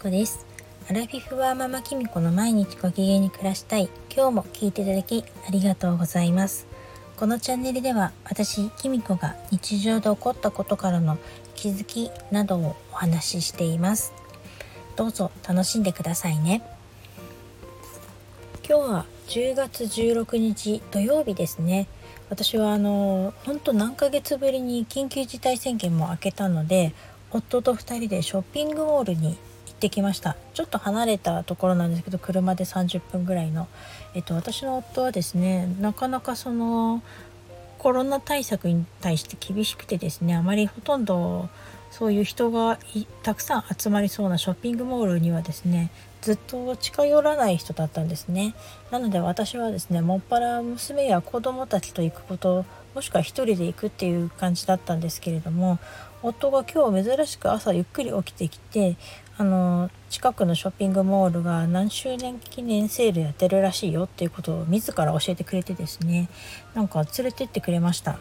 子です。アラフィフはママキミコの毎日ご機嫌に暮らしたい。今日も聞いていただきありがとうございます。このチャンネルでは私キミコが日常で起こったことからの気づきなどをお話ししています。どうぞ楽しんでくださいね。今日は10月16日土曜日ですね。私はあの本当何ヶ月ぶりに緊急事態宣言も明けたので夫と2人でショッピングモールにってきました。ちょっと離れたところなんですけど車で30分ぐらいの、えっと、私の夫はですねなかなかそのコロナ対策に対して厳しくてですねあまりほとんどそういう人がたくさん集まりそうなショッピングモールにはですねずっと近寄らない人だったんですね。なので私はですねもっぱら娘や子供たちと行くこともしくは1人で行くっていう感じだったんですけれども夫が今日珍しく朝ゆっくり起きてきてあの近くのショッピングモールが何周年記念セールやってるらしいよっていうことを自ら教えてくれてですね。なんか連れてってくれました。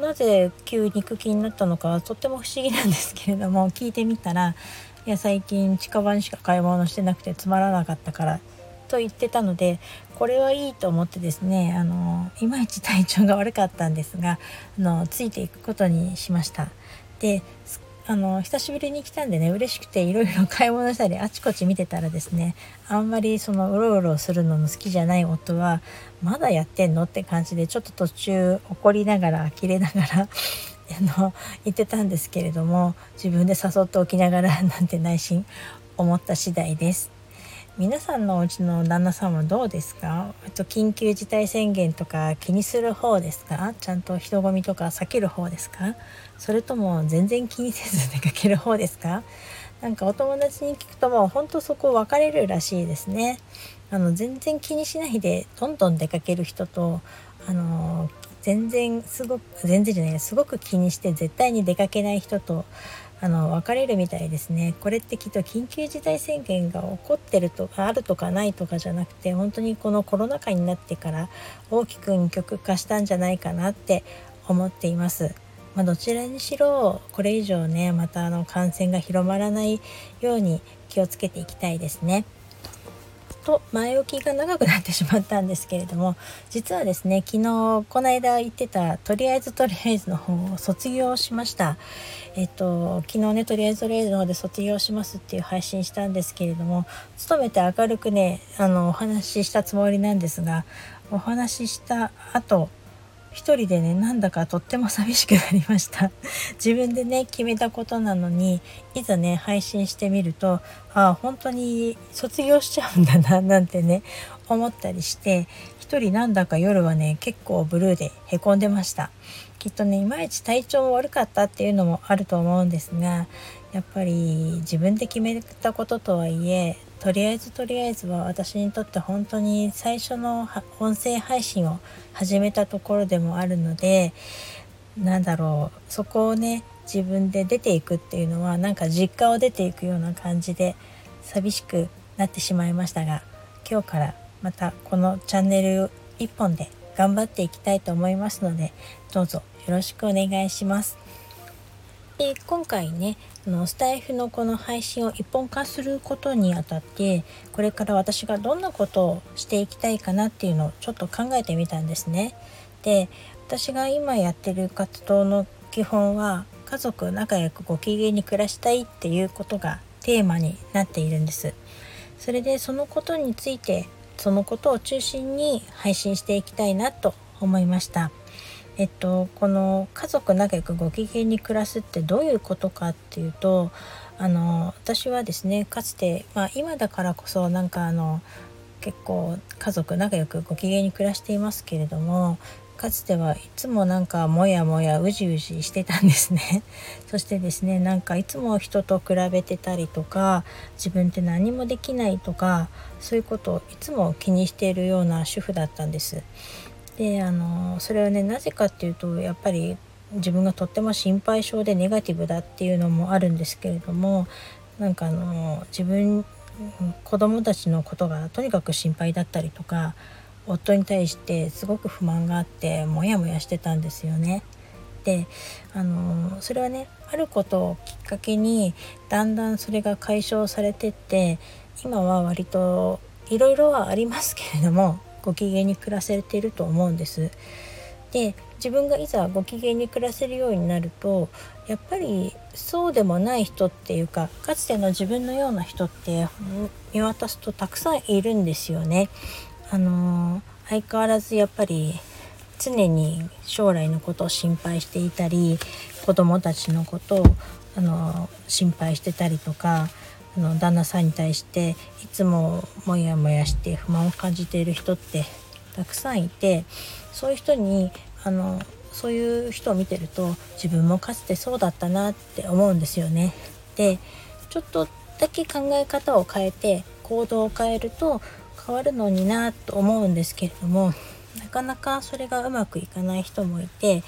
なぜ急に行く気になったのかとっても不思議なんですけれども聞いてみたらいや最近近場にしか買い物してなくてつまらなかったからと言ってたのでこれはいいと思ってですねあのいまいち体調が悪かったんですがあのついていくことにしました。であの久しぶりに来たんでね嬉しくていろいろ買い物したりあちこち見てたらですねあんまりそのうろうろするのの好きじゃない夫はまだやってんのって感じでちょっと途中怒りながら呆れながら あの言ってたんですけれども自分で誘っておきながらなんて内心思った次第です。皆さんのお家の旦那さんはどうですか？と緊急事態宣言とか気にする方ですか？ちゃんと人混みとか避ける方ですか？それとも全然気にせず出かける方ですか？なんかお友達に聞くともうほんとそこ分かれるらしいですね。あの全然気にしないでどんどん出かける人とあの全然すごく全然じゃないすごく気にして絶対に出かけない人とあの分かれるみたいですねこれってきっと緊急事態宣言が起こってるとかあるとかないとかじゃなくて本当にこのコロナ禍になってから大きく二極化したんじゃないかなって思っています。まあ、どちらにしろこれ以上ねまたあの感染が広まらないように気をつけていきたいですね。と前置きが長くなってしまったんですけれども実はですね昨日この間言ってたとりあえずとりあえずの方を卒業しました。えっと昨日ねとりあえずとりあえずの方で卒業しますっていう配信したんですけれども勤めて明るくねあのお話ししたつもりなんですがお話しした後一人でねなんだかとっても寂しくなりました。自分でね決めたことなのにいざね配信してみるとああ本当に卒業しちゃうんだななんてね思ったりして一人なんだか夜はね結構ブルーでへこんでました。きっとねいまいち体調も悪かったっていうのもあると思うんですがやっぱり自分で決めたこととはいえとりあえずとりあえずは私にとって本当に最初の音声配信を始めたところでもあるのでなんだろうそこをね自分で出ていくっていうのはなんか実家を出ていくような感じで寂しくなってしまいましたが今日からまたこのチャンネル1本で頑張っていきたいと思いますのでどうぞよろしくお願いします。で今回ねあのスタイフのこの配信を一本化することにあたってこれから私がどんなことをしていきたいかなっていうのをちょっと考えてみたんですね。で私が今やってる活動の基本は家族仲良くご機嫌に暮らしたいっていうことがテーマになっているんです。それでそのことについてそのことを中心に配信していきたいなと思いました。えっと、この家族仲良くご機嫌に暮らすってどういうことかっていうとあの私はですねかつて、まあ、今だからこそなんかあの結構家族仲良くご機嫌に暮らしていますけれどもかつてはいつもなんかモヤモヤうじうじしてたんですね。そしてですねなんかいつも人と比べてたりとか自分って何もできないとかそういうことをいつも気にしているような主婦だったんです。であのそれはねなぜかっていうとやっぱり自分がとっても心配性でネガティブだっていうのもあるんですけれどもなんかあの自分子供たちのことがとにかく心配だったりとか夫に対してすごく不満があってモヤモヤしてたんですよね。てあのそれはねあることをきっかけにだんだんそれが解消されてって今は割といろいろはありますけれどもご機嫌に暮らせていると思うんです。で自分がいざご機嫌に暮らせるようになるとやっぱりそうでもない人っていうかかつての自分のような人って見渡すとたくさんいるんですよね。あの相変わらずやっぱり常に将来のことを心配していたり子供たちのことをあの心配してたりとかの旦那さんに対していつもモヤモヤして不満を感じている人ってたくさんいてそういう人にあのそういう人を見てると自分もかつてそうだったなって思うんですよね。でちょっとだけ考え方を変えて行動を変えると変わるのになと思うんですけれどもなかなかそれがうまくいかない人もいて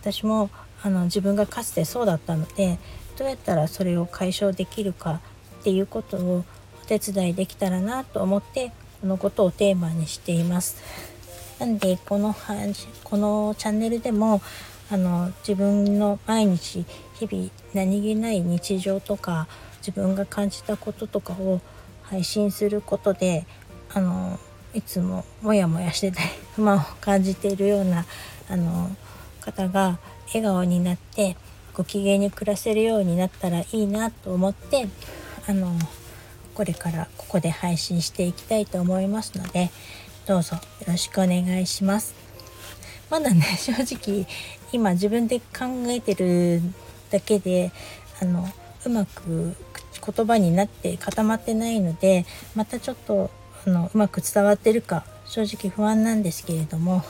私もあの自分がかつてそうだったのでどうやったらそれを解消できるかっていうことをお手伝いできたらなと思ってこのことをテーマにしています。なんでこのこのチャンネルでもあの自分の毎日日々何気ない日常とか自分が感じたこととかを配信することであのいつもモヤモヤしてたり 不満を感じているようなあの方が笑顔になってご機嫌に暮らせるようになったらいいなと思ってあのこれからここで配信していきたいと思いますのでどうぞよろしくお願いします。まだね 正直今自分で考えてるだけであのうまく言葉になって固まってないのでまたちょっとあのうまく伝わってるか正直不安なんですけれども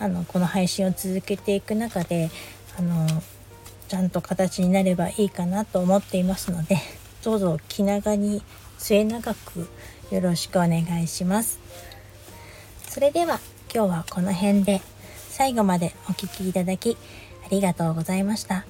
あのこの配信を続けていく中であのちゃんと形になればいいかなと思っていますのでどうぞ気長に末永くよろしくお願いします。それでは今日はこの辺で最後までお聴きいただきありがとうございました。